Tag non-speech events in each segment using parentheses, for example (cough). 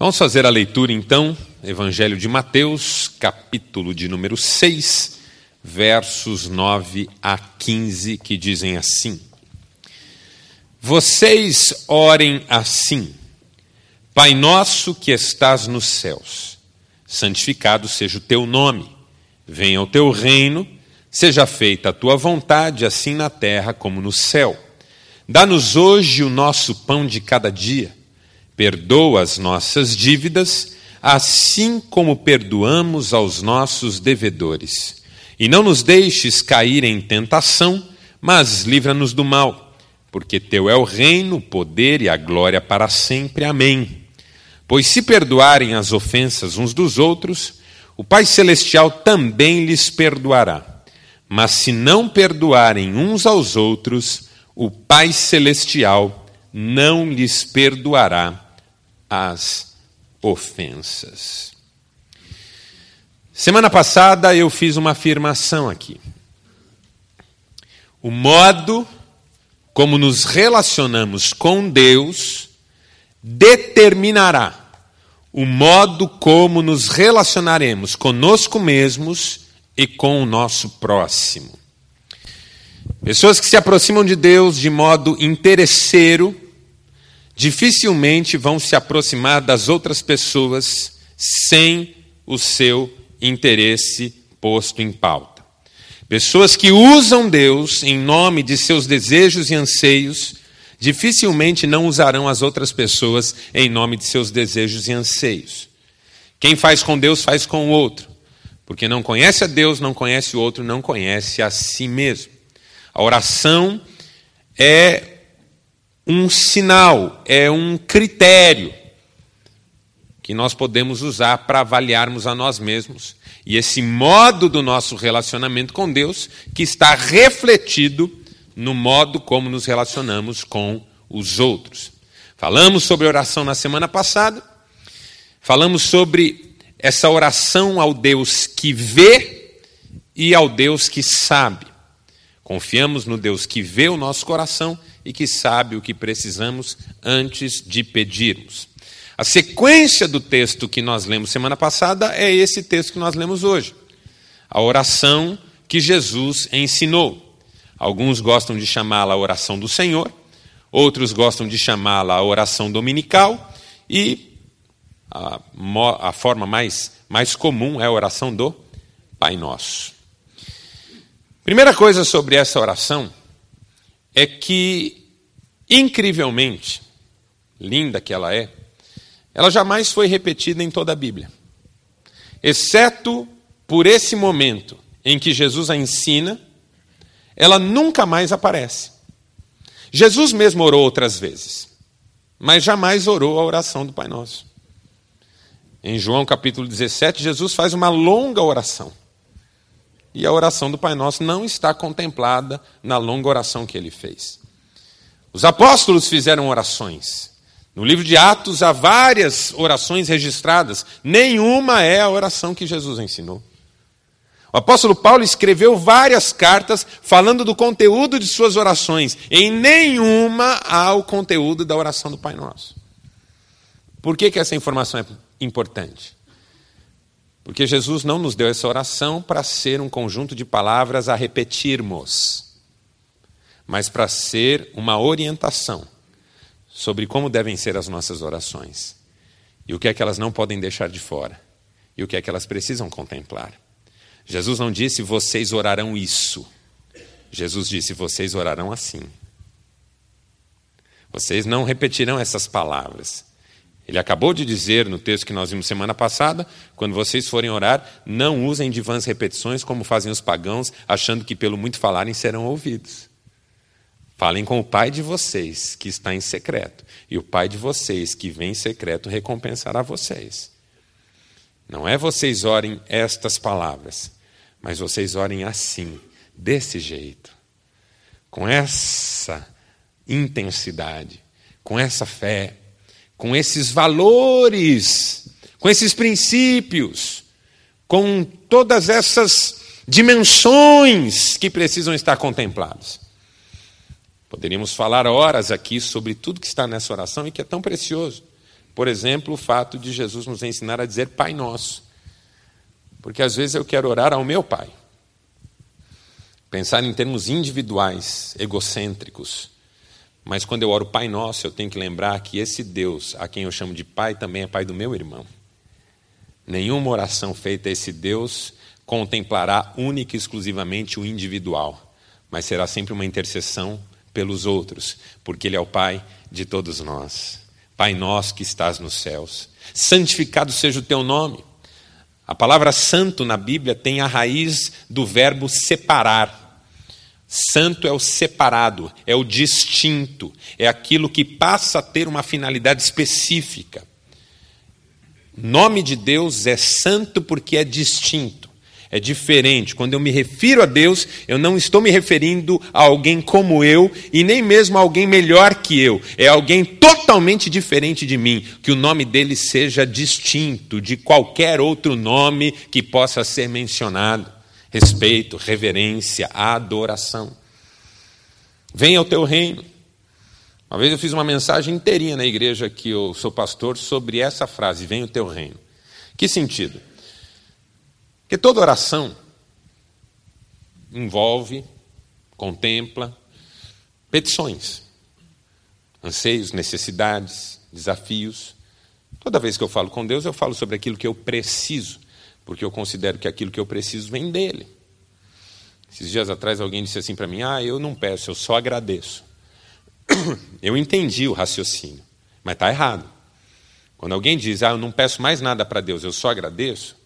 Vamos fazer a leitura então, Evangelho de Mateus, capítulo de número 6, versos 9 a 15, que dizem assim: Vocês orem assim: Pai nosso que estás nos céus, santificado seja o teu nome, venha o teu reino, seja feita a tua vontade, assim na terra como no céu. Dá-nos hoje o nosso pão de cada dia Perdoa as nossas dívidas, assim como perdoamos aos nossos devedores. E não nos deixes cair em tentação, mas livra-nos do mal, porque teu é o reino, o poder e a glória para sempre. Amém. Pois se perdoarem as ofensas uns dos outros, o Pai Celestial também lhes perdoará. Mas se não perdoarem uns aos outros, o Pai Celestial não lhes perdoará as ofensas. Semana passada eu fiz uma afirmação aqui. O modo como nos relacionamos com Deus determinará o modo como nos relacionaremos conosco mesmos e com o nosso próximo. Pessoas que se aproximam de Deus de modo interesseiro dificilmente vão se aproximar das outras pessoas sem o seu interesse posto em pauta. Pessoas que usam Deus em nome de seus desejos e anseios, dificilmente não usarão as outras pessoas em nome de seus desejos e anseios. Quem faz com Deus, faz com o outro. Porque não conhece a Deus, não conhece o outro, não conhece a si mesmo. A oração é um sinal, é um critério que nós podemos usar para avaliarmos a nós mesmos. E esse modo do nosso relacionamento com Deus que está refletido no modo como nos relacionamos com os outros. Falamos sobre oração na semana passada, falamos sobre essa oração ao Deus que vê e ao Deus que sabe. Confiamos no Deus que vê o nosso coração e que sabe o que precisamos antes de pedirmos. A sequência do texto que nós lemos semana passada é esse texto que nós lemos hoje. A oração que Jesus ensinou. Alguns gostam de chamá-la a oração do Senhor, outros gostam de chamá-la a oração dominical e a, a forma mais, mais comum é a oração do Pai Nosso. Primeira coisa sobre essa oração é que, incrivelmente, linda que ela é, ela jamais foi repetida em toda a Bíblia. Exceto por esse momento em que Jesus a ensina, ela nunca mais aparece. Jesus mesmo orou outras vezes, mas jamais orou a oração do Pai Nosso. Em João capítulo 17, Jesus faz uma longa oração. E a oração do Pai Nosso não está contemplada na longa oração que ele fez. Os apóstolos fizeram orações. No livro de Atos há várias orações registradas, nenhuma é a oração que Jesus ensinou. O apóstolo Paulo escreveu várias cartas falando do conteúdo de suas orações, em nenhuma há o conteúdo da oração do Pai Nosso. Por que, que essa informação é importante? Porque Jesus não nos deu essa oração para ser um conjunto de palavras a repetirmos, mas para ser uma orientação sobre como devem ser as nossas orações e o que é que elas não podem deixar de fora e o que é que elas precisam contemplar. Jesus não disse vocês orarão isso. Jesus disse vocês orarão assim. Vocês não repetirão essas palavras. Ele acabou de dizer no texto que nós vimos semana passada: quando vocês forem orar, não usem de vãs repetições como fazem os pagãos, achando que pelo muito falarem serão ouvidos. Falem com o Pai de vocês, que está em secreto, e o Pai de vocês, que vem em secreto, recompensará vocês. Não é vocês orem estas palavras, mas vocês orem assim, desse jeito, com essa intensidade, com essa fé, com esses valores, com esses princípios, com todas essas dimensões que precisam estar contempladas. Poderíamos falar horas aqui sobre tudo que está nessa oração e que é tão precioso. Por exemplo, o fato de Jesus nos ensinar a dizer Pai Nosso. Porque às vezes eu quero orar ao meu Pai. Pensar em termos individuais, egocêntricos. Mas quando eu oro Pai Nosso, eu tenho que lembrar que esse Deus, a quem eu chamo de Pai, também é Pai do meu irmão. Nenhuma oração feita a esse Deus contemplará única e exclusivamente o individual, mas será sempre uma intercessão pelos outros, porque Ele é o Pai de todos nós. Pai nosso que estás nos céus, santificado seja o teu nome. A palavra santo na Bíblia tem a raiz do verbo separar. Santo é o separado, é o distinto, é aquilo que passa a ter uma finalidade específica. Nome de Deus é santo porque é distinto, é diferente. Quando eu me refiro a Deus, eu não estou me referindo a alguém como eu e nem mesmo a alguém melhor que eu. É alguém totalmente diferente de mim, que o nome dele seja distinto de qualquer outro nome que possa ser mencionado. Respeito, reverência, adoração. Venha ao teu reino. Uma vez eu fiz uma mensagem inteirinha na igreja que eu sou pastor sobre essa frase: Vem o teu reino. Que sentido? Que toda oração envolve, contempla petições, anseios, necessidades, desafios. Toda vez que eu falo com Deus, eu falo sobre aquilo que eu preciso, porque eu considero que aquilo que eu preciso vem dele. Esses dias atrás alguém disse assim para mim: Ah, eu não peço, eu só agradeço. (coughs) Eu entendi o raciocínio, mas está errado. Quando alguém diz, ah, eu não peço mais nada para Deus, eu só agradeço,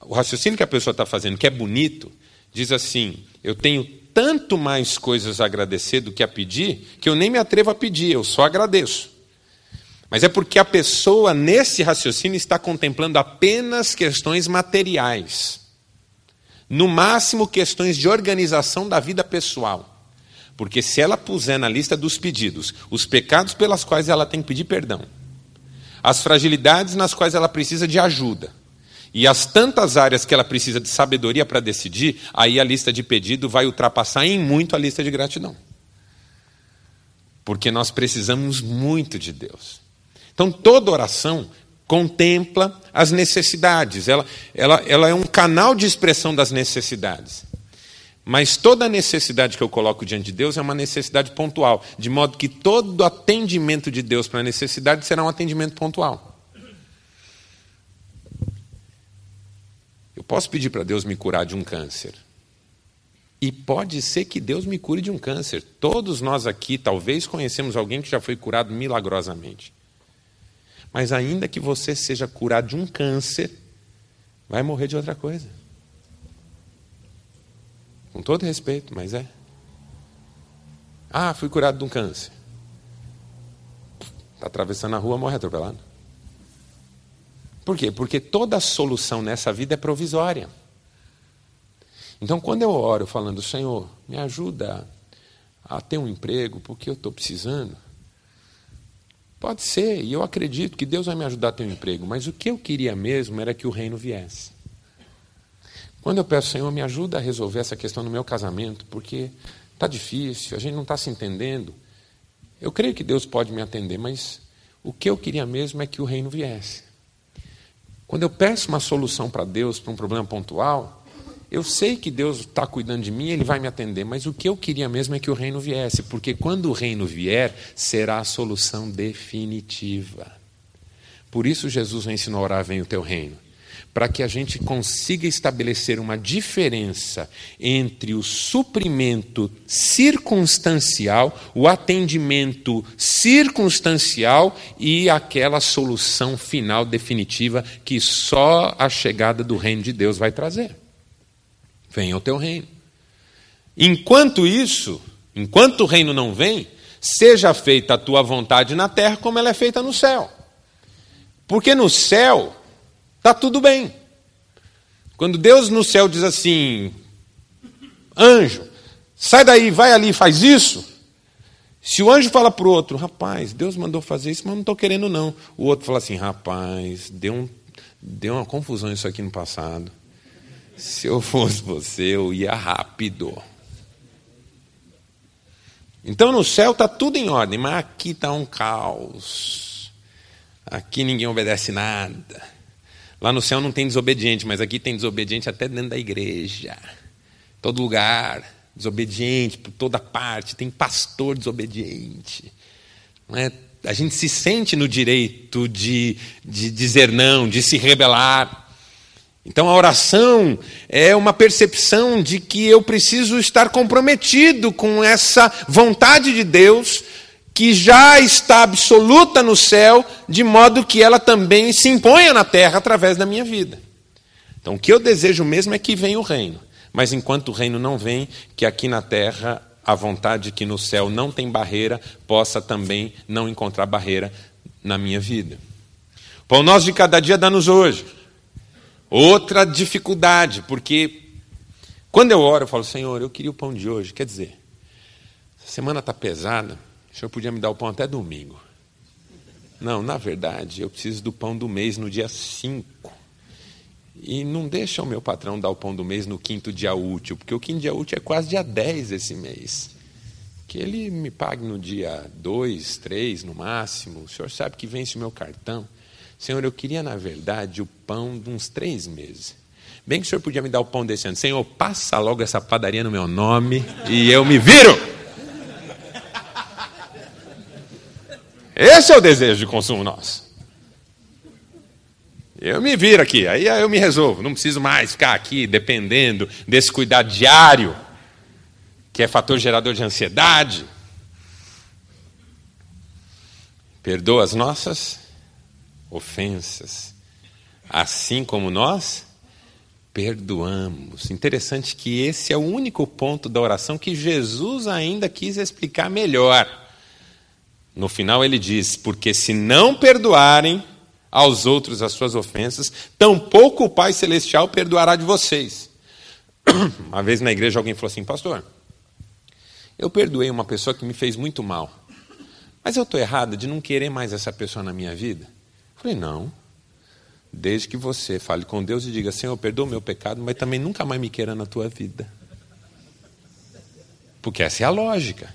o raciocínio que a pessoa está fazendo, que é bonito, diz assim: eu tenho tanto mais coisas a agradecer do que a pedir, que eu nem me atrevo a pedir, eu só agradeço. Mas é porque a pessoa, nesse raciocínio, está contemplando apenas questões materiais. No máximo, questões de organização da vida pessoal. Porque se ela puser na lista dos pedidos os pecados pelas quais ela tem que pedir perdão, as fragilidades nas quais ela precisa de ajuda, e as tantas áreas que ela precisa de sabedoria para decidir, aí a lista de pedido vai ultrapassar em muito a lista de gratidão. Porque nós precisamos muito de Deus. Então toda oração contempla as necessidades, ela, ela, ela é um canal de expressão das necessidades. Mas toda necessidade que eu coloco diante de Deus é uma necessidade pontual, de modo que todo atendimento de Deus para a necessidade será um atendimento pontual. Eu posso pedir para Deus me curar de um câncer. E pode ser que Deus me cure de um câncer. Todos nós aqui talvez conhecemos alguém que já foi curado milagrosamente. Mas ainda que você seja curado de um câncer, vai morrer de outra coisa. Com todo respeito, mas é. Ah, fui curado de um câncer. Está atravessando a rua, morre atropelado. Por quê? Porque toda solução nessa vida é provisória. Então, quando eu oro falando, Senhor, me ajuda a ter um emprego, porque eu estou precisando. Pode ser, e eu acredito que Deus vai me ajudar a ter um emprego, mas o que eu queria mesmo era que o reino viesse. Quando eu peço, Senhor, me ajuda a resolver essa questão no meu casamento, porque está difícil, a gente não está se entendendo. Eu creio que Deus pode me atender, mas o que eu queria mesmo é que o reino viesse. Quando eu peço uma solução para Deus para um problema pontual, eu sei que Deus está cuidando de mim, Ele vai me atender, mas o que eu queria mesmo é que o reino viesse, porque quando o reino vier, será a solução definitiva. Por isso Jesus ensinou a orar: vem o teu reino para que a gente consiga estabelecer uma diferença entre o suprimento circunstancial, o atendimento circunstancial e aquela solução final definitiva que só a chegada do reino de Deus vai trazer. Venha o teu reino. Enquanto isso, enquanto o reino não vem, seja feita a tua vontade na terra como ela é feita no céu. Porque no céu Está tudo bem. Quando Deus no céu diz assim: anjo, sai daí, vai ali, faz isso. Se o anjo fala para o outro, rapaz, Deus mandou fazer isso, mas não estou querendo não. O outro fala assim, rapaz, deu, um, deu uma confusão isso aqui no passado. Se eu fosse você, eu ia rápido. Então no céu está tudo em ordem, mas aqui está um caos. Aqui ninguém obedece nada. Lá no céu não tem desobediente, mas aqui tem desobediente até dentro da igreja. Todo lugar, desobediente por toda parte, tem pastor desobediente. É? A gente se sente no direito de, de dizer não, de se rebelar. Então a oração é uma percepção de que eu preciso estar comprometido com essa vontade de Deus que já está absoluta no céu, de modo que ela também se imponha na terra através da minha vida. Então o que eu desejo mesmo é que venha o reino. Mas enquanto o reino não vem, que aqui na terra a vontade que no céu não tem barreira possa também não encontrar barreira na minha vida. Pão nosso de cada dia dá-nos hoje. Outra dificuldade, porque quando eu oro, eu falo, Senhor, eu queria o pão de hoje. Quer dizer, a semana está pesada, o Senhor podia me dar o pão até domingo. Não, na verdade, eu preciso do pão do mês no dia 5. E não deixa o meu patrão dar o pão do mês no quinto dia útil, porque o quinto dia útil é quase dia 10 esse mês. Que ele me pague no dia 2, 3 no máximo. O senhor sabe que vence o meu cartão. Senhor, eu queria, na verdade, o pão de uns três meses. Bem que o senhor podia me dar o pão desse ano. Senhor, passa logo essa padaria no meu nome e eu me viro. Esse é o desejo de consumo nosso. Eu me viro aqui, aí eu me resolvo. Não preciso mais ficar aqui dependendo desse cuidado diário, que é fator gerador de ansiedade. Perdoa as nossas ofensas, assim como nós perdoamos. Interessante que esse é o único ponto da oração que Jesus ainda quis explicar melhor. No final ele diz: Porque se não perdoarem aos outros as suas ofensas, tampouco o Pai Celestial perdoará de vocês. (clears throat) Uma vez na igreja alguém falou assim: Pastor, eu perdoei uma pessoa que me fez muito mal, mas eu estou errado de não querer mais essa pessoa na minha vida? Falei, não. Desde que você fale com Deus e diga, Senhor, perdoa o meu pecado, mas também nunca mais me queira na tua vida. Porque essa é a lógica.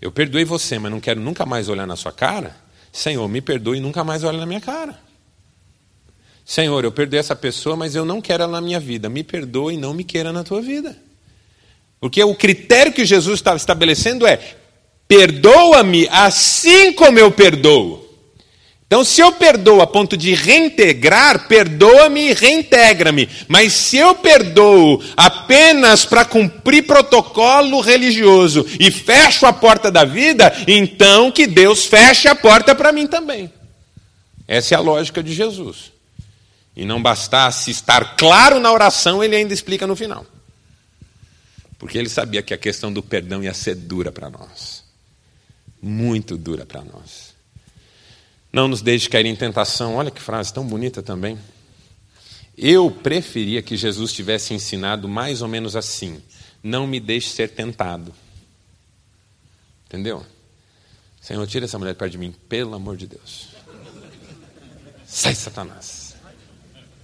Eu perdoei você, mas não quero nunca mais olhar na sua cara. Senhor, me perdoe e nunca mais olhe na minha cara. Senhor, eu perdoei essa pessoa, mas eu não quero ela na minha vida. Me perdoe e não me queira na tua vida. Porque o critério que Jesus está estabelecendo é: perdoa-me assim como eu perdoo. Então, se eu perdoo a ponto de reintegrar, perdoa-me e reintegra-me. Mas se eu perdoo apenas para cumprir protocolo religioso e fecho a porta da vida, então que Deus feche a porta para mim também. Essa é a lógica de Jesus. E não bastasse estar claro na oração, ele ainda explica no final. Porque ele sabia que a questão do perdão ia ser dura para nós. Muito dura para nós. Não nos deixe cair em tentação. Olha que frase tão bonita também. Eu preferia que Jesus tivesse ensinado mais ou menos assim: não me deixe ser tentado. Entendeu? Senhor, tira essa mulher perto de mim, pelo amor de Deus. Sai, Satanás.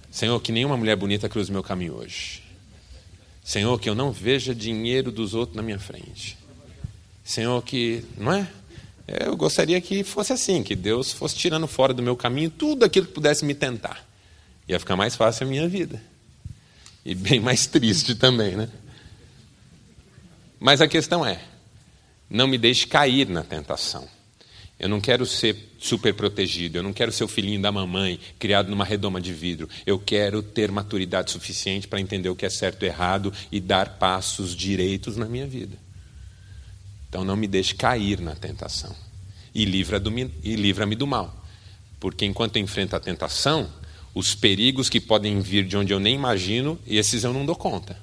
Senhor, que nenhuma mulher bonita cruze meu caminho hoje. Senhor, que eu não veja dinheiro dos outros na minha frente. Senhor, que. Não é? Eu gostaria que fosse assim, que Deus fosse tirando fora do meu caminho tudo aquilo que pudesse me tentar. Ia ficar mais fácil a minha vida. E bem (laughs) mais triste também, né? Mas a questão é: não me deixe cair na tentação. Eu não quero ser super protegido, eu não quero ser o filhinho da mamãe, criado numa redoma de vidro. Eu quero ter maturidade suficiente para entender o que é certo e errado e dar passos direitos na minha vida. Então não me deixe cair na tentação. E livra-me livra do mal. Porque enquanto eu enfrento a tentação, os perigos que podem vir de onde eu nem imagino, esses eu não dou conta.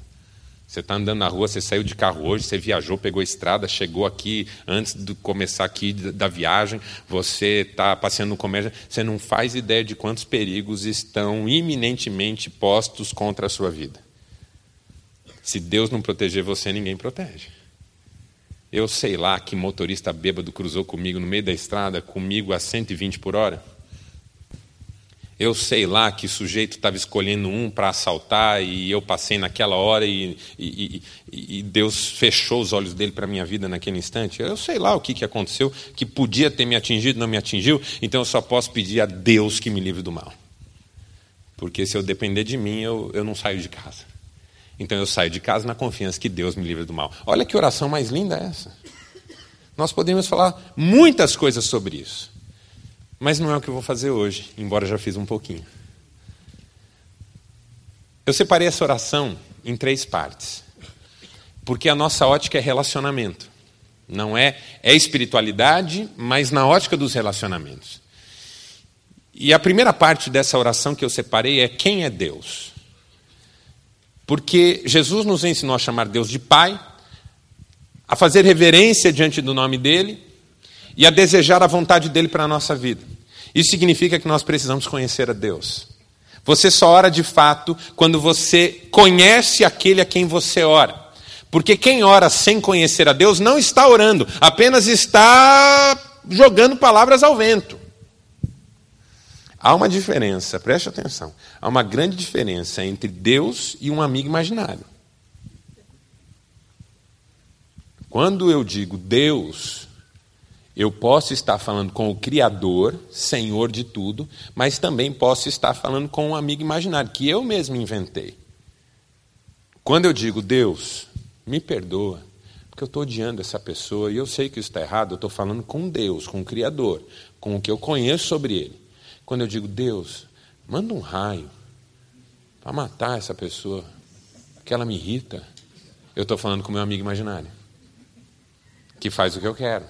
Você está andando na rua, você saiu de carro hoje, você viajou, pegou a estrada, chegou aqui antes de começar aqui da viagem, você está passeando no comércio, você não faz ideia de quantos perigos estão iminentemente postos contra a sua vida. Se Deus não proteger você, ninguém protege. Eu sei lá que motorista bêbado cruzou comigo no meio da estrada, comigo a 120 por hora. Eu sei lá que sujeito estava escolhendo um para assaltar e eu passei naquela hora e, e, e, e Deus fechou os olhos dele para a minha vida naquele instante. Eu sei lá o que, que aconteceu, que podia ter me atingido, não me atingiu, então eu só posso pedir a Deus que me livre do mal. Porque se eu depender de mim, eu, eu não saio de casa. Então eu saio de casa na confiança que Deus me livre do mal. Olha que oração mais linda é essa. Nós podemos falar muitas coisas sobre isso. Mas não é o que eu vou fazer hoje, embora já fiz um pouquinho. Eu separei essa oração em três partes. Porque a nossa ótica é relacionamento. Não é é espiritualidade, mas na ótica dos relacionamentos. E a primeira parte dessa oração que eu separei é quem é Deus? Porque Jesus nos ensinou a chamar Deus de Pai, a fazer reverência diante do nome dele e a desejar a vontade dele para a nossa vida. Isso significa que nós precisamos conhecer a Deus. Você só ora de fato quando você conhece aquele a quem você ora. Porque quem ora sem conhecer a Deus não está orando, apenas está jogando palavras ao vento. Há uma diferença, preste atenção. Há uma grande diferença entre Deus e um amigo imaginário. Quando eu digo Deus, eu posso estar falando com o Criador, Senhor de tudo, mas também posso estar falando com um amigo imaginário, que eu mesmo inventei. Quando eu digo Deus, me perdoa, porque eu estou odiando essa pessoa e eu sei que isso está errado, eu estou falando com Deus, com o Criador, com o que eu conheço sobre Ele. Quando eu digo Deus, manda um raio para matar essa pessoa, porque ela me irrita, eu estou falando com meu amigo imaginário, que faz o que eu quero.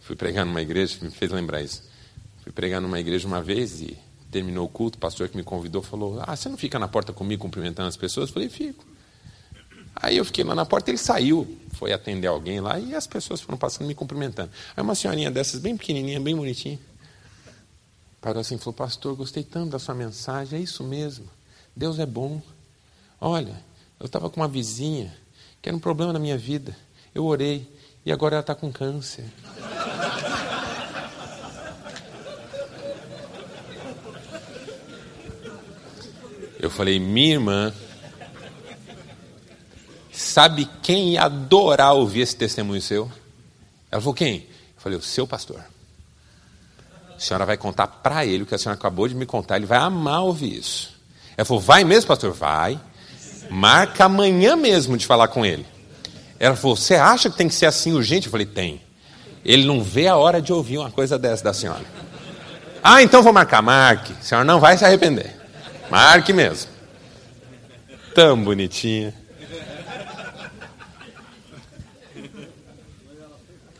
Fui pregar numa igreja, me fez lembrar isso. Fui pregar numa igreja uma vez e terminou o culto, o pastor que me convidou falou: Ah, você não fica na porta comigo cumprimentando as pessoas? Eu falei: Fico. Aí eu fiquei lá na porta, ele saiu, foi atender alguém lá e as pessoas foram passando me cumprimentando. Aí uma senhorinha dessas, bem pequenininha, bem bonitinha, parou assim e falou: Pastor, gostei tanto da sua mensagem, é isso mesmo. Deus é bom. Olha, eu estava com uma vizinha que era um problema na minha vida. Eu orei e agora ela está com câncer. Eu falei, minha irmã, sabe quem ia adorar ouvir esse testemunho seu? Ela falou, quem? Eu falei, o seu pastor. Senhora vai contar para ele o que a senhora acabou de me contar, ele vai amar ouvir isso. Ela falou, vai mesmo, pastor? Vai. Marca amanhã mesmo de falar com ele. Ela falou, você acha que tem que ser assim urgente? Eu falei, tem. Ele não vê a hora de ouvir uma coisa dessa da senhora. Ah, então vou marcar. Marque. A senhora não vai se arrepender. Marque mesmo. Tão bonitinha.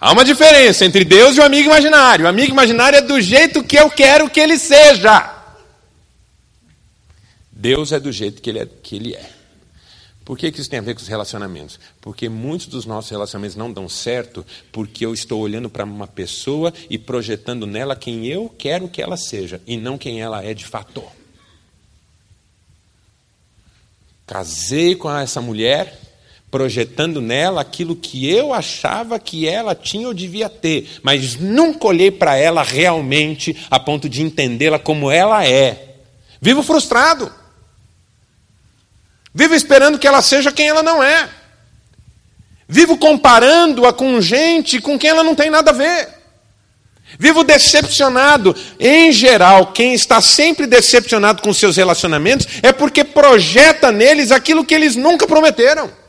Há uma diferença entre Deus e o amigo imaginário. O amigo imaginário é do jeito que eu quero que ele seja. Deus é do jeito que ele é. Que ele é. Por que, que isso tem a ver com os relacionamentos? Porque muitos dos nossos relacionamentos não dão certo porque eu estou olhando para uma pessoa e projetando nela quem eu quero que ela seja e não quem ela é de fato. Casei com essa mulher, projetando nela aquilo que eu achava que ela tinha ou devia ter, mas nunca olhei para ela realmente a ponto de entendê-la como ela é. Vivo frustrado. Vivo esperando que ela seja quem ela não é. Vivo comparando-a com gente com quem ela não tem nada a ver. Vivo decepcionado. Em geral, quem está sempre decepcionado com seus relacionamentos é porque projeta neles aquilo que eles nunca prometeram.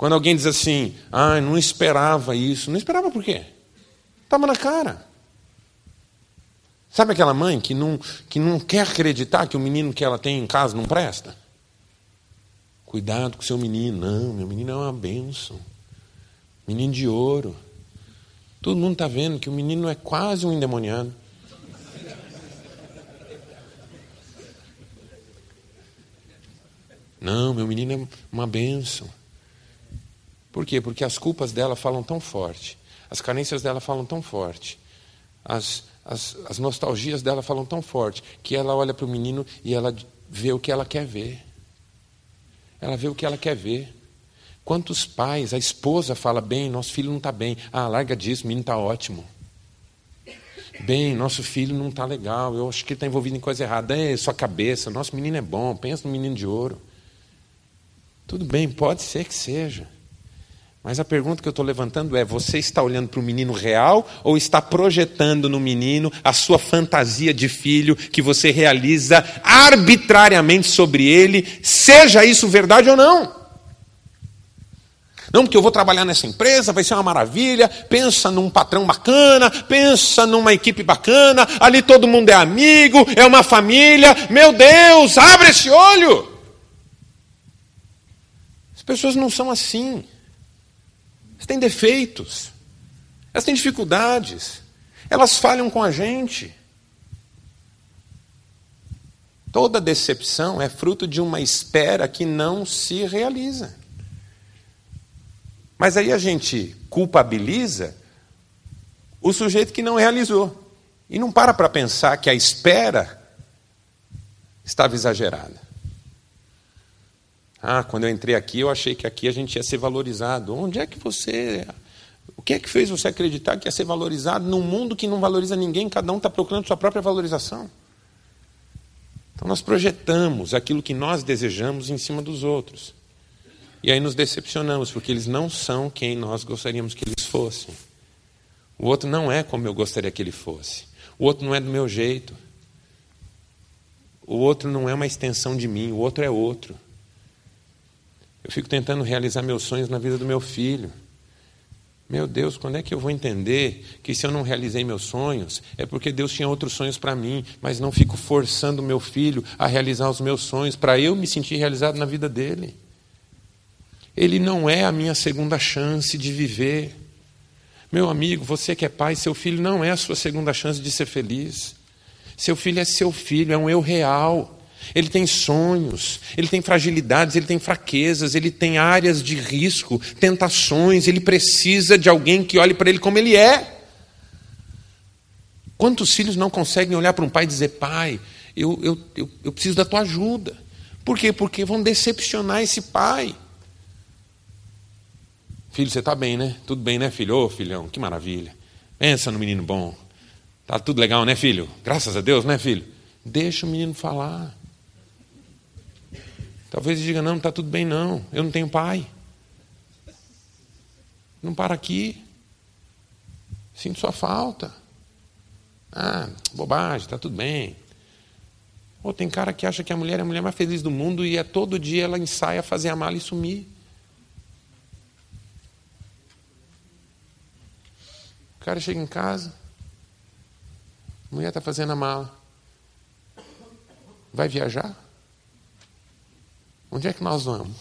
Quando alguém diz assim, ah, não esperava isso, não esperava por quê? Estava na cara. Sabe aquela mãe que não, que não quer acreditar que o menino que ela tem em casa não presta? Cuidado com seu menino. Não, meu menino é uma bênção. Menino de ouro. Todo mundo está vendo que o menino é quase um endemoniado. Não, meu menino é uma bênção. Por quê? Porque as culpas dela falam tão forte, as carências dela falam tão forte, as, as, as nostalgias dela falam tão forte, que ela olha para o menino e ela vê o que ela quer ver. Ela vê o que ela quer ver. Quantos pais, a esposa fala bem, nosso filho não está bem. Ah, larga disso, o menino está ótimo. Bem, nosso filho não está legal, eu acho que ele está envolvido em coisa errada. É sua cabeça, nosso menino é bom, pensa no menino de ouro. Tudo bem, pode ser que seja. Mas a pergunta que eu estou levantando é: você está olhando para o menino real ou está projetando no menino a sua fantasia de filho que você realiza arbitrariamente sobre ele, seja isso verdade ou não? Não, porque eu vou trabalhar nessa empresa, vai ser uma maravilha. Pensa num patrão bacana, pensa numa equipe bacana, ali todo mundo é amigo, é uma família. Meu Deus, abre esse olho! As pessoas não são assim. Elas têm defeitos, elas têm dificuldades, elas falham com a gente. Toda decepção é fruto de uma espera que não se realiza. Mas aí a gente culpabiliza o sujeito que não realizou. E não para para pensar que a espera estava exagerada. Ah, quando eu entrei aqui, eu achei que aqui a gente ia ser valorizado. Onde é que você. O que é que fez você acreditar que ia ser valorizado num mundo que não valoriza ninguém, cada um está procurando sua própria valorização? Então nós projetamos aquilo que nós desejamos em cima dos outros. E aí nos decepcionamos, porque eles não são quem nós gostaríamos que eles fossem. O outro não é como eu gostaria que ele fosse. O outro não é do meu jeito. O outro não é uma extensão de mim, o outro é outro. Eu fico tentando realizar meus sonhos na vida do meu filho. Meu Deus, quando é que eu vou entender que se eu não realizei meus sonhos, é porque Deus tinha outros sonhos para mim, mas não fico forçando meu filho a realizar os meus sonhos para eu me sentir realizado na vida dele? ele não é a minha segunda chance de viver. Meu amigo, você que é pai, seu filho não é a sua segunda chance de ser feliz. Seu filho é seu filho, é um eu real. Ele tem sonhos, ele tem fragilidades, ele tem fraquezas, ele tem áreas de risco, tentações, ele precisa de alguém que olhe para ele como ele é. Quantos filhos não conseguem olhar para um pai e dizer: Pai, eu, eu, eu, eu preciso da tua ajuda? Por quê? Porque vão decepcionar esse pai. Filho, você está bem, né? Tudo bem, né, filho? Ô, filhão, que maravilha. Pensa no menino bom. Tá tudo legal, né, filho? Graças a Deus, né, filho? Deixa o menino falar. Talvez ele diga: não, não está tudo bem, não. Eu não tenho pai. Não para aqui. Sinto sua falta. Ah, bobagem, está tudo bem. Ou tem cara que acha que a mulher é a mulher mais feliz do mundo e é todo dia ela ensaia fazer a mala e sumir. O cara chega em casa, a mulher está fazendo a mala. Vai viajar? Onde é que nós vamos?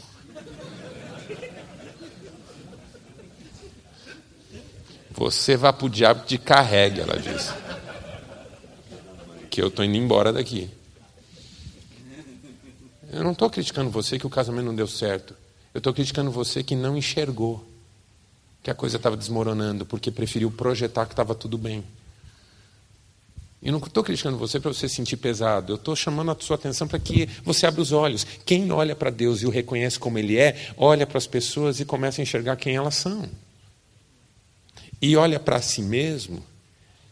Você vai para o diabo que te carregue, ela disse. Que eu estou indo embora daqui. Eu não estou criticando você que o casamento não deu certo. Eu estou criticando você que não enxergou que a coisa estava desmoronando, porque preferiu projetar que estava tudo bem. E não estou criticando você para você sentir pesado, eu estou chamando a sua atenção para que você abra os olhos. Quem olha para Deus e o reconhece como Ele é, olha para as pessoas e começa a enxergar quem elas são. E olha para si mesmo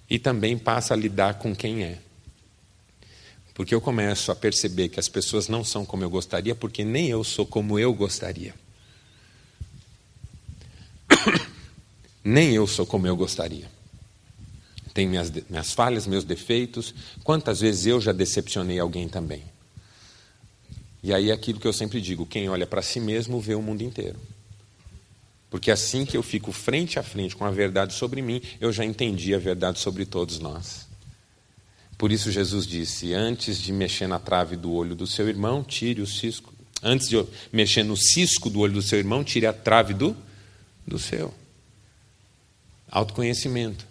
e também passa a lidar com quem é. Porque eu começo a perceber que as pessoas não são como eu gostaria, porque nem eu sou como eu gostaria. (coughs) Nem eu sou como eu gostaria. Tenho minhas, minhas falhas, meus defeitos. Quantas vezes eu já decepcionei alguém também? E aí é aquilo que eu sempre digo: quem olha para si mesmo vê o mundo inteiro. Porque assim que eu fico frente a frente com a verdade sobre mim, eu já entendi a verdade sobre todos nós. Por isso Jesus disse: antes de mexer na trave do olho do seu irmão, tire o cisco. Antes de mexer no cisco do olho do seu irmão, tire a trave do do seu. Autoconhecimento.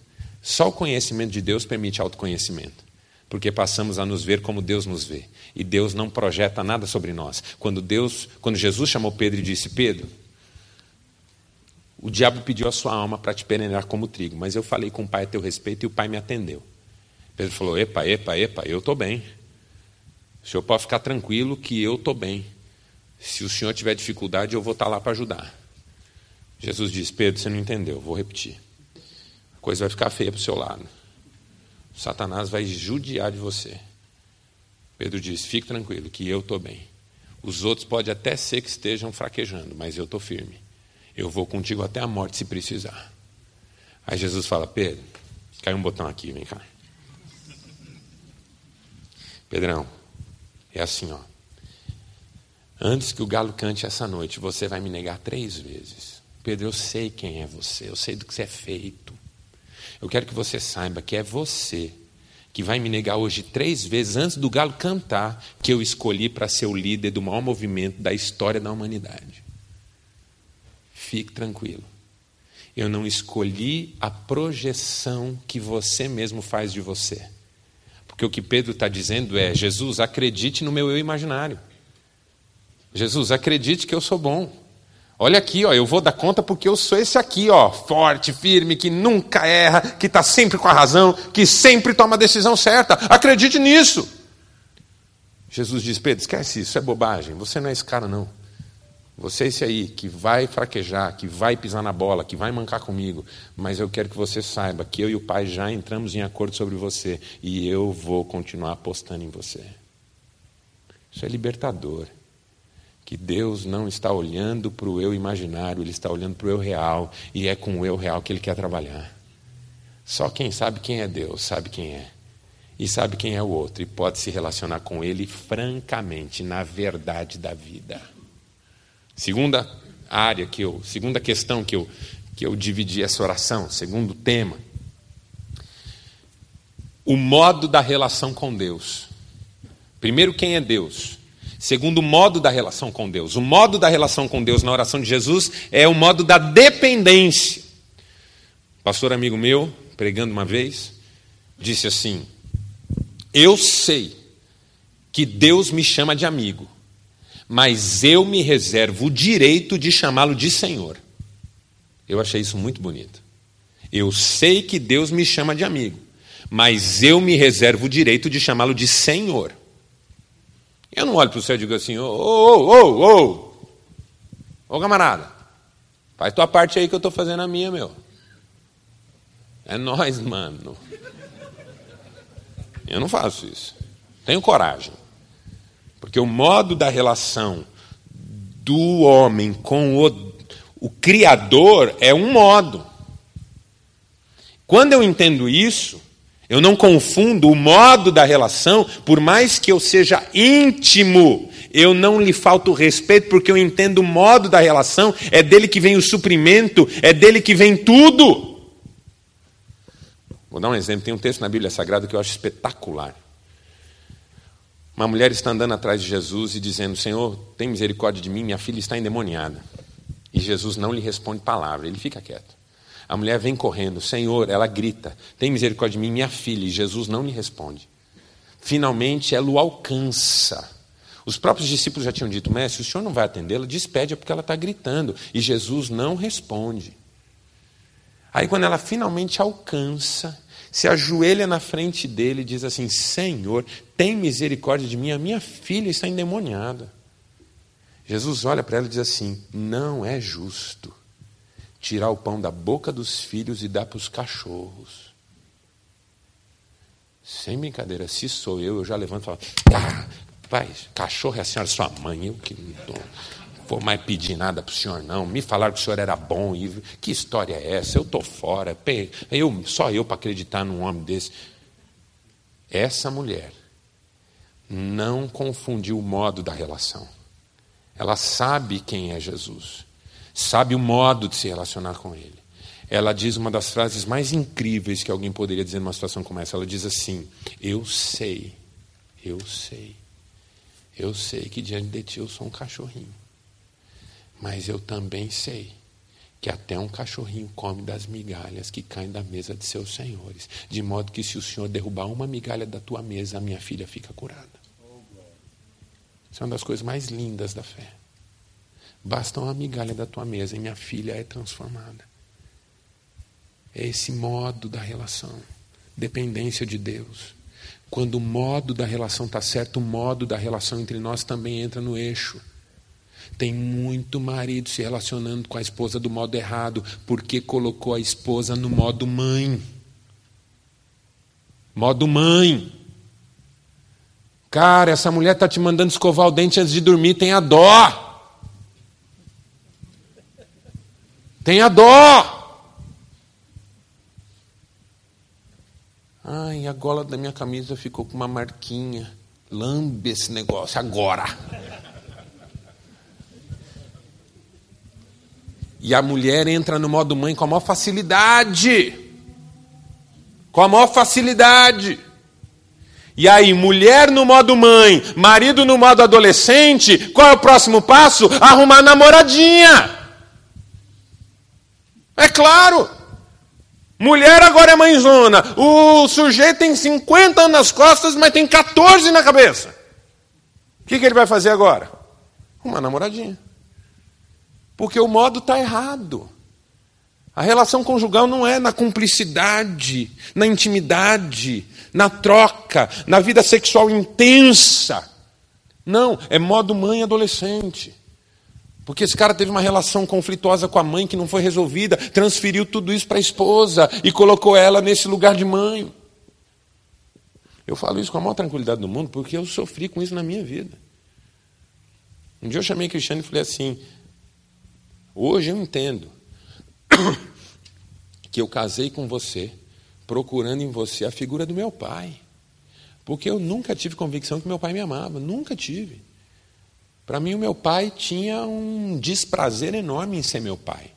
Só o conhecimento de Deus permite autoconhecimento. Porque passamos a nos ver como Deus nos vê. E Deus não projeta nada sobre nós. Quando Deus, quando Jesus chamou Pedro e disse: "Pedro, o diabo pediu a sua alma para te penetrar como trigo, mas eu falei com o Pai a teu respeito e o Pai me atendeu." Pedro falou: "Epa, epa, epa, eu estou bem. O senhor pode ficar tranquilo que eu estou bem. Se o senhor tiver dificuldade, eu vou estar lá para ajudar." Jesus disse: Pedro, você não entendeu, vou repetir. Coisa vai ficar feia para o seu lado. Satanás vai judiar de você. Pedro diz: fique tranquilo, que eu estou bem. Os outros pode até ser que estejam fraquejando, mas eu estou firme. Eu vou contigo até a morte se precisar. Aí Jesus fala: Pedro, caiu um botão aqui, vem cá. Pedrão, é assim, ó. Antes que o galo cante essa noite, você vai me negar três vezes. Pedro, eu sei quem é você, eu sei do que você é feito. Eu quero que você saiba que é você que vai me negar hoje três vezes antes do galo cantar que eu escolhi para ser o líder do maior movimento da história da humanidade. Fique tranquilo. Eu não escolhi a projeção que você mesmo faz de você. Porque o que Pedro está dizendo é: Jesus, acredite no meu eu imaginário. Jesus, acredite que eu sou bom. Olha aqui, ó, eu vou dar conta porque eu sou esse aqui, ó, forte, firme, que nunca erra, que está sempre com a razão, que sempre toma a decisão certa. Acredite nisso. Jesus diz: Pedro, esquece isso, isso é bobagem. Você não é esse cara, não. Você é esse aí que vai fraquejar, que vai pisar na bola, que vai mancar comigo. Mas eu quero que você saiba que eu e o Pai já entramos em acordo sobre você e eu vou continuar apostando em você. Isso é libertador que Deus não está olhando para o eu imaginário, Ele está olhando para o eu real, e é com o eu real que Ele quer trabalhar. Só quem sabe quem é Deus sabe quem é, e sabe quem é o outro, e pode se relacionar com Ele francamente, na verdade da vida. Segunda área que eu, segunda questão que eu, que eu dividi essa oração, segundo tema, o modo da relação com Deus. Primeiro, quem é Deus? Segundo o modo da relação com Deus. O modo da relação com Deus na oração de Jesus é o modo da dependência. Pastor amigo meu, pregando uma vez, disse assim: Eu sei que Deus me chama de amigo, mas eu me reservo o direito de chamá-lo de Senhor. Eu achei isso muito bonito. Eu sei que Deus me chama de amigo, mas eu me reservo o direito de chamá-lo de Senhor. Eu não olho para o céu e digo assim, ô, ô, ô, ô, ô, camarada, faz tua parte aí que eu estou fazendo a minha, meu. É nós, mano. Eu não faço isso. Tenho coragem. Porque o modo da relação do homem com o, o Criador é um modo. Quando eu entendo isso, eu não confundo o modo da relação, por mais que eu seja íntimo, eu não lhe falto respeito, porque eu entendo o modo da relação, é dele que vem o suprimento, é dele que vem tudo. Vou dar um exemplo: tem um texto na Bíblia Sagrada que eu acho espetacular. Uma mulher está andando atrás de Jesus e dizendo: Senhor, tem misericórdia de mim, minha filha está endemoniada. E Jesus não lhe responde palavra, ele fica quieto. A mulher vem correndo, Senhor, ela grita: Tem misericórdia de mim, minha filha. E Jesus não lhe responde. Finalmente ela o alcança. Os próprios discípulos já tinham dito: Mestre, o senhor não vai atendê-la? Despede, porque ela está gritando. E Jesus não responde. Aí, quando ela finalmente alcança, se ajoelha na frente dele e diz assim: Senhor, tem misericórdia de mim, a minha filha está endemoniada. Jesus olha para ela e diz assim: Não é justo tirar o pão da boca dos filhos e dar para os cachorros. Sem brincadeira, se sou eu, eu já levanto e falo: ah, pai, cachorro é a senhora sua mãe, eu que não tô, vou mais pedir nada para o senhor, não. Me falaram que o senhor era bom, e que história é essa? Eu estou fora, eu, só eu para acreditar num homem desse. Essa mulher não confundiu o modo da relação. Ela sabe quem é Jesus sabe o modo de se relacionar com Ele. Ela diz uma das frases mais incríveis que alguém poderia dizer numa situação como essa. Ela diz assim: Eu sei, eu sei, eu sei que diante de ti eu sou um cachorrinho, mas eu também sei que até um cachorrinho come das migalhas que caem da mesa de seus senhores, de modo que se o Senhor derrubar uma migalha da tua mesa, a minha filha fica curada. Isso é uma das coisas mais lindas da fé. Basta uma migalha da tua mesa e minha filha é transformada. É esse modo da relação. Dependência de Deus. Quando o modo da relação está certo, o modo da relação entre nós também entra no eixo. Tem muito marido se relacionando com a esposa do modo errado, porque colocou a esposa no modo mãe. Modo mãe. Cara, essa mulher está te mandando escovar o dente antes de dormir, tenha dó. Tenha dó. Ai, a gola da minha camisa ficou com uma marquinha. Lambe esse negócio agora. E a mulher entra no modo mãe com a maior facilidade. Com a maior facilidade. E aí, mulher no modo mãe, marido no modo adolescente, qual é o próximo passo? Arrumar namoradinha. É claro. Mulher agora é mãezona. O sujeito tem 50 anos nas costas, mas tem 14 na cabeça. O que, que ele vai fazer agora? Uma namoradinha. Porque o modo está errado. A relação conjugal não é na cumplicidade, na intimidade, na troca, na vida sexual intensa. Não, é modo mãe adolescente. Porque esse cara teve uma relação conflituosa com a mãe que não foi resolvida, transferiu tudo isso para a esposa e colocou ela nesse lugar de mãe. Eu falo isso com a maior tranquilidade do mundo porque eu sofri com isso na minha vida. Um dia eu chamei Cristiano e falei assim: hoje eu entendo (coughs) que eu casei com você procurando em você a figura do meu pai. Porque eu nunca tive convicção que meu pai me amava, nunca tive. Para mim, o meu pai tinha um desprazer enorme em ser meu pai.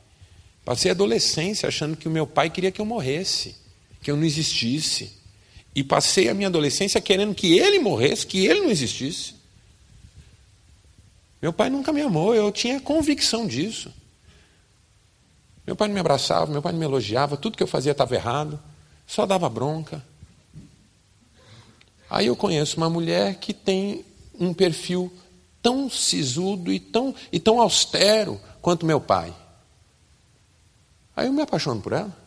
Passei a adolescência achando que o meu pai queria que eu morresse, que eu não existisse. E passei a minha adolescência querendo que ele morresse, que ele não existisse. Meu pai nunca me amou, eu tinha convicção disso. Meu pai não me abraçava, meu pai não me elogiava, tudo que eu fazia estava errado, só dava bronca. Aí eu conheço uma mulher que tem um perfil tão sisudo e tão, e tão austero quanto meu pai. Aí eu me apaixono por ela.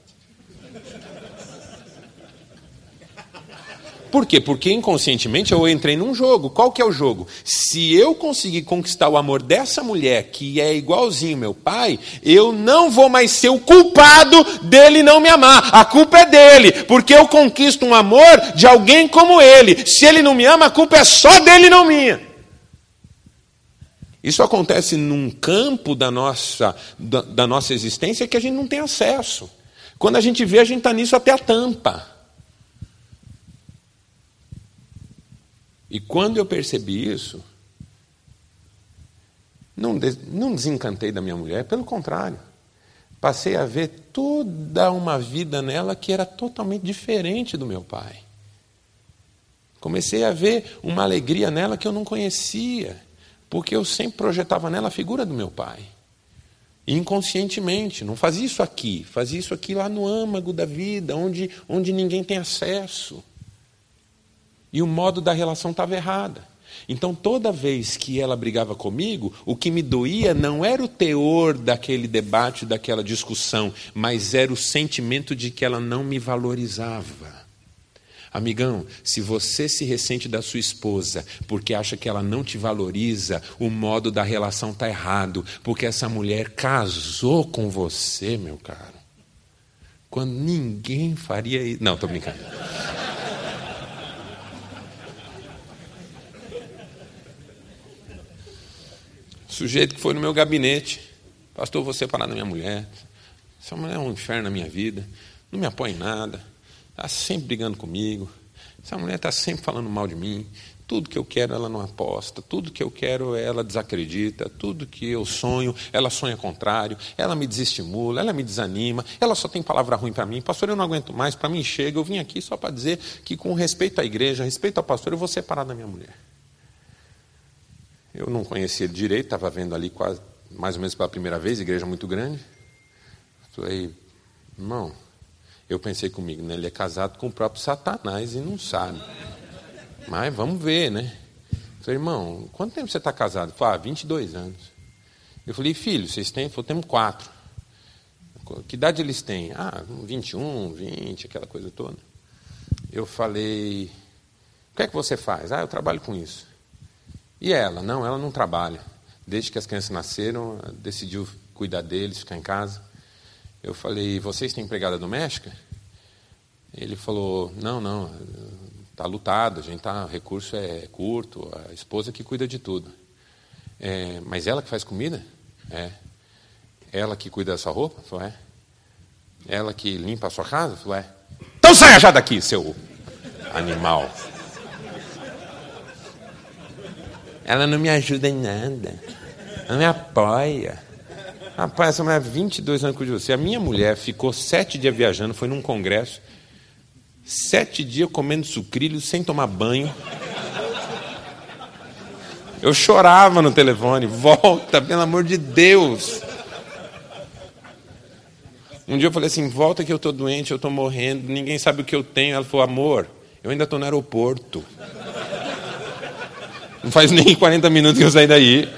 Por quê? Porque inconscientemente eu entrei num jogo. Qual que é o jogo? Se eu conseguir conquistar o amor dessa mulher, que é igualzinho meu pai, eu não vou mais ser o culpado dele não me amar. A culpa é dele, porque eu conquisto um amor de alguém como ele. Se ele não me ama, a culpa é só dele, não minha. Isso acontece num campo da nossa, da, da nossa existência que a gente não tem acesso. Quando a gente vê, a gente está nisso até a tampa. E quando eu percebi isso, não, não desencantei da minha mulher, pelo contrário. Passei a ver toda uma vida nela que era totalmente diferente do meu pai. Comecei a ver uma alegria nela que eu não conhecia porque eu sempre projetava nela a figura do meu pai. Inconscientemente, não fazia isso aqui, fazia isso aqui lá no âmago da vida, onde, onde ninguém tem acesso. E o modo da relação estava errada. Então, toda vez que ela brigava comigo, o que me doía não era o teor daquele debate, daquela discussão, mas era o sentimento de que ela não me valorizava. Amigão, se você se ressente da sua esposa porque acha que ela não te valoriza, o modo da relação está errado, porque essa mulher casou com você, meu caro. Quando ninguém faria isso. Não, estou brincando. Sujeito que foi no meu gabinete, pastor, você parar na minha mulher. Essa mulher é um inferno na minha vida, não me apoia em nada Está sempre brigando comigo. Essa mulher está sempre falando mal de mim. Tudo que eu quero ela não aposta, tudo que eu quero ela desacredita, tudo que eu sonho, ela sonha contrário, ela me desestimula, ela me desanima, ela só tem palavra ruim para mim. Pastor, eu não aguento mais, para mim chega. Eu vim aqui só para dizer que, com respeito à igreja, respeito ao pastor, eu vou separar da minha mulher. Eu não conhecia ele direito, estava vendo ali quase, mais ou menos pela primeira vez, igreja muito grande. Falei, irmão, eu pensei comigo, né? ele é casado com o próprio Satanás e não sabe. Mas vamos ver, né? Eu falei, irmão, quanto tempo você está casado? Ele falou, ah, 22 anos. Eu falei, filho, vocês têm? Ele falou, temos quatro. Que idade eles têm? Ah, 21, 20, aquela coisa toda. Eu falei, o que é que você faz? Ah, eu trabalho com isso. E ela? Não, ela não trabalha. Desde que as crianças nasceram, decidiu cuidar deles, ficar em casa. Eu falei, vocês têm empregada doméstica? Ele falou: Não, não, está lutado, a gente tá, o recurso é curto, a esposa que cuida de tudo. É, mas ela que faz comida? É. Ela que cuida da sua roupa? Falou, é. Ela que limpa a sua casa? Falou, é. Então saia já daqui, seu animal. Ela não me ajuda em nada. Não me apoia. Rapaz, essa mulher 22 anos com você. A minha mulher ficou sete dias viajando, foi num congresso. Sete dias comendo sucrilhos sem tomar banho. Eu chorava no telefone. Volta, pelo amor de Deus. Um dia eu falei assim: volta que eu estou doente, eu estou morrendo, ninguém sabe o que eu tenho. Ela falou: amor, eu ainda estou no aeroporto. Não faz nem 40 minutos que eu saí daí.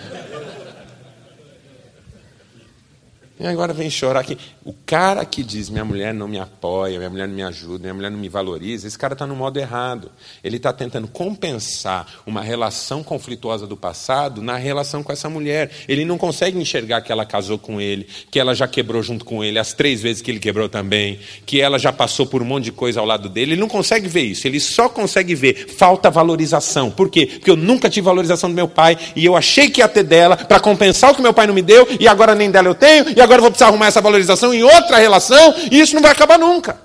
E agora vem chorar aqui. O cara que diz minha mulher não me apoia, minha mulher não me ajuda, minha mulher não me valoriza, esse cara está no modo errado. Ele está tentando compensar uma relação conflituosa do passado na relação com essa mulher. Ele não consegue enxergar que ela casou com ele, que ela já quebrou junto com ele, as três vezes que ele quebrou também, que ela já passou por um monte de coisa ao lado dele. Ele não consegue ver isso. Ele só consegue ver falta valorização. Por quê? Porque eu nunca tive valorização do meu pai e eu achei que ia ter dela para compensar o que meu pai não me deu e agora nem dela eu tenho e agora vou precisar arrumar essa valorização em outra relação, e isso não vai acabar nunca.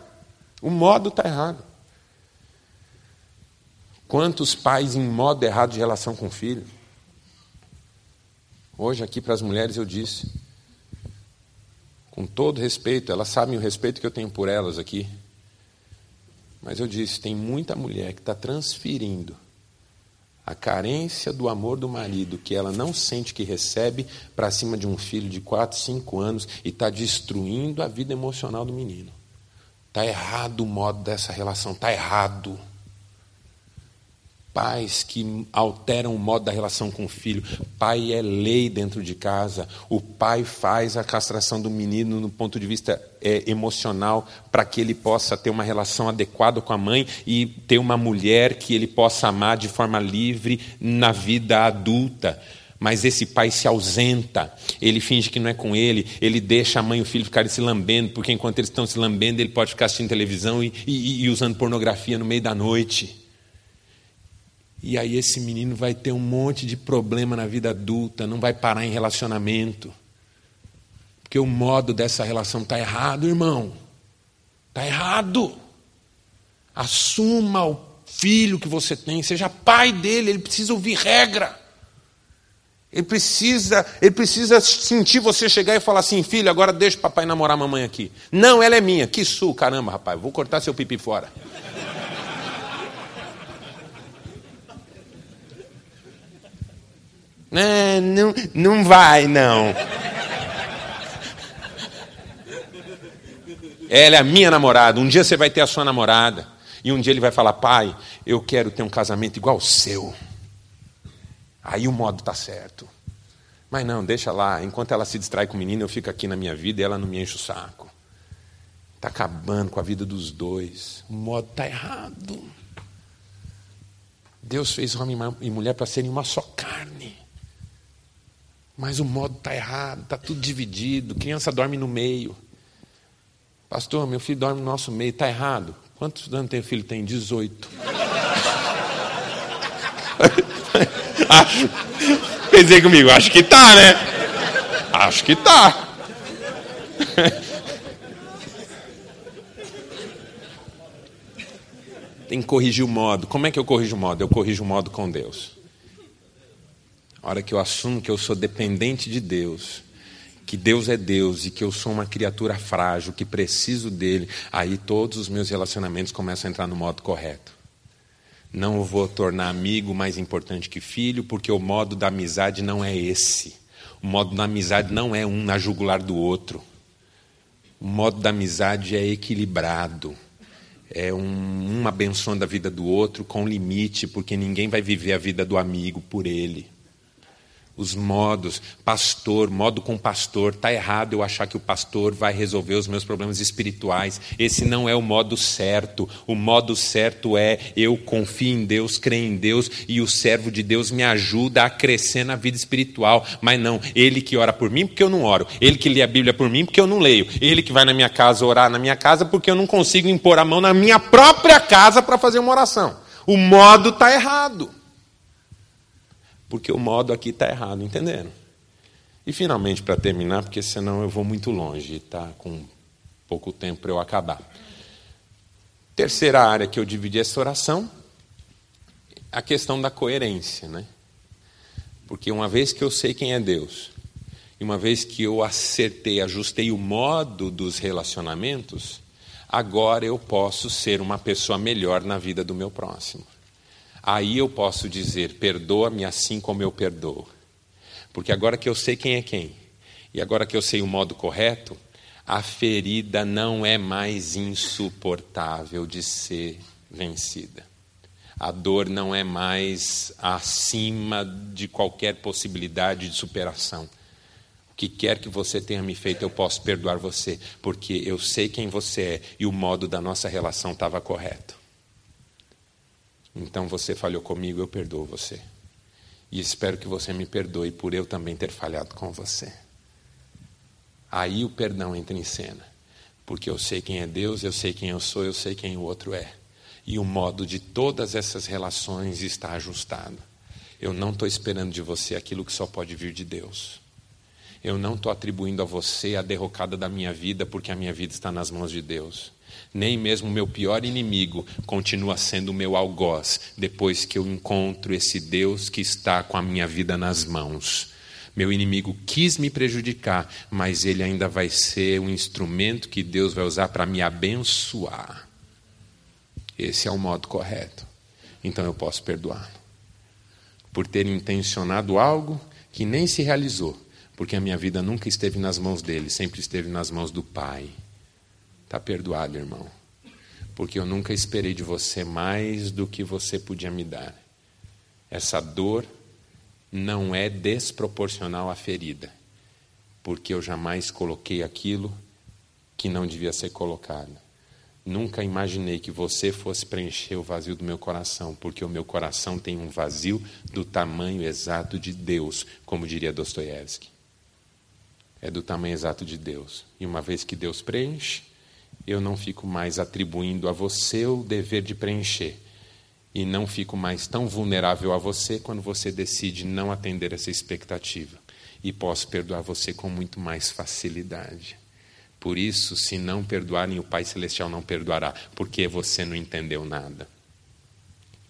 O modo está errado. Quantos pais em modo errado de relação com o filho? Hoje, aqui para as mulheres, eu disse, com todo respeito, elas sabem o respeito que eu tenho por elas aqui, mas eu disse: tem muita mulher que está transferindo a carência do amor do marido que ela não sente que recebe para cima de um filho de 4, 5 anos e está destruindo a vida emocional do menino. Está errado o modo dessa relação, está errado pais que alteram o modo da relação com o filho. Pai é lei dentro de casa. O pai faz a castração do menino no ponto de vista é, emocional para que ele possa ter uma relação adequada com a mãe e ter uma mulher que ele possa amar de forma livre na vida adulta. Mas esse pai se ausenta, ele finge que não é com ele, ele deixa a mãe e o filho ficarem se lambendo, porque enquanto eles estão se lambendo, ele pode ficar assistindo televisão e, e, e usando pornografia no meio da noite. E aí esse menino vai ter um monte de problema na vida adulta, não vai parar em relacionamento. Porque o modo dessa relação está errado, irmão. Está errado. Assuma o filho que você tem, seja pai dele, ele precisa ouvir regra. Ele precisa, ele precisa sentir você chegar e falar assim, filho, agora deixa o papai namorar a mamãe aqui. Não, ela é minha. Que sul, caramba, rapaz, vou cortar seu pipi fora. Não, não, não vai, não. Ela é a minha namorada. Um dia você vai ter a sua namorada. E um dia ele vai falar: Pai, eu quero ter um casamento igual ao seu. Aí o modo está certo. Mas não, deixa lá. Enquanto ela se distrai com o menino, eu fico aqui na minha vida e ela não me enche o saco. Está acabando com a vida dos dois. O modo está errado. Deus fez homem e mulher para serem uma só carne. Mas o modo está errado, está tudo dividido, criança dorme no meio. Pastor, meu filho dorme no nosso meio, está errado. Quantos anos tem o filho? Tem 18. (laughs) acho, pensei comigo, acho que está, né? Acho que está. (laughs) Tem que corrigir o modo. Como é que eu corrijo o modo? Eu corrijo o modo com Deus. A hora que eu assumo que eu sou dependente de Deus, que Deus é Deus e que eu sou uma criatura frágil, que preciso dele, aí todos os meus relacionamentos começam a entrar no modo correto. Não vou tornar amigo mais importante que filho, porque o modo da amizade não é esse. O modo da amizade não é um na jugular do outro. O modo da amizade é equilibrado. É um, um abençoando a vida do outro com limite, porque ninguém vai viver a vida do amigo por ele. Os modos, pastor, modo com pastor, está errado eu achar que o pastor vai resolver os meus problemas espirituais. Esse não é o modo certo. O modo certo é eu confio em Deus, creio em Deus e o servo de Deus me ajuda a crescer na vida espiritual. Mas não, ele que ora por mim porque eu não oro, ele que lê a Bíblia por mim porque eu não leio, ele que vai na minha casa orar na minha casa porque eu não consigo impor a mão na minha própria casa para fazer uma oração. O modo está errado porque o modo aqui está errado, entenderam? E finalmente, para terminar, porque senão eu vou muito longe, está com pouco tempo para eu acabar. Terceira área que eu dividi essa oração, a questão da coerência, né? Porque uma vez que eu sei quem é Deus, e uma vez que eu acertei, ajustei o modo dos relacionamentos, agora eu posso ser uma pessoa melhor na vida do meu próximo. Aí eu posso dizer: perdoa-me assim como eu perdoo. Porque agora que eu sei quem é quem, e agora que eu sei o modo correto, a ferida não é mais insuportável de ser vencida. A dor não é mais acima de qualquer possibilidade de superação. O que quer que você tenha me feito, eu posso perdoar você, porque eu sei quem você é e o modo da nossa relação estava correto. Então você falhou comigo, eu perdoo você. E espero que você me perdoe por eu também ter falhado com você. Aí o perdão entra em cena. Porque eu sei quem é Deus, eu sei quem eu sou, eu sei quem o outro é. E o modo de todas essas relações está ajustado. Eu não estou esperando de você aquilo que só pode vir de Deus. Eu não estou atribuindo a você a derrocada da minha vida porque a minha vida está nas mãos de Deus. Nem mesmo meu pior inimigo continua sendo o meu algoz depois que eu encontro esse Deus que está com a minha vida nas mãos. Meu inimigo quis me prejudicar, mas ele ainda vai ser um instrumento que Deus vai usar para me abençoar. Esse é o modo correto. Então eu posso perdoá-lo. Por ter intencionado algo que nem se realizou, porque a minha vida nunca esteve nas mãos dele, sempre esteve nas mãos do Pai. Está perdoado, irmão. Porque eu nunca esperei de você mais do que você podia me dar. Essa dor não é desproporcional à ferida, porque eu jamais coloquei aquilo que não devia ser colocado. Nunca imaginei que você fosse preencher o vazio do meu coração, porque o meu coração tem um vazio do tamanho exato de Deus, como diria Dostoiévski. É do tamanho exato de Deus. E uma vez que Deus preenche, eu não fico mais atribuindo a você o dever de preencher. E não fico mais tão vulnerável a você quando você decide não atender essa expectativa. E posso perdoar você com muito mais facilidade. Por isso, se não perdoarem, o Pai Celestial não perdoará, porque você não entendeu nada.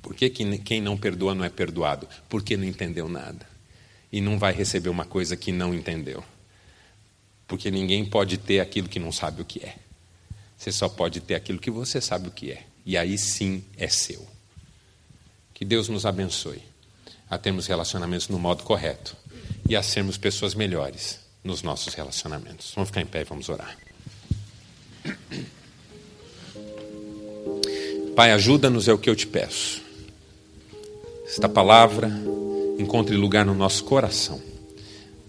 Por que quem não perdoa não é perdoado? Porque não entendeu nada. E não vai receber uma coisa que não entendeu. Porque ninguém pode ter aquilo que não sabe o que é. Você só pode ter aquilo que você sabe o que é. E aí sim é seu. Que Deus nos abençoe a termos relacionamentos no modo correto e a sermos pessoas melhores nos nossos relacionamentos. Vamos ficar em pé e vamos orar. Pai, ajuda-nos, é o que eu te peço. Esta palavra encontre lugar no nosso coração.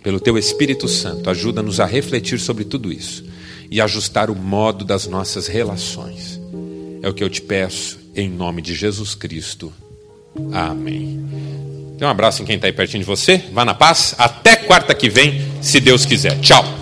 Pelo teu Espírito Santo, ajuda-nos a refletir sobre tudo isso e ajustar o modo das nossas relações. É o que eu te peço, em nome de Jesus Cristo. Amém. Dê um abraço em quem está aí pertinho de você. Vá na paz. Até quarta que vem, se Deus quiser. Tchau.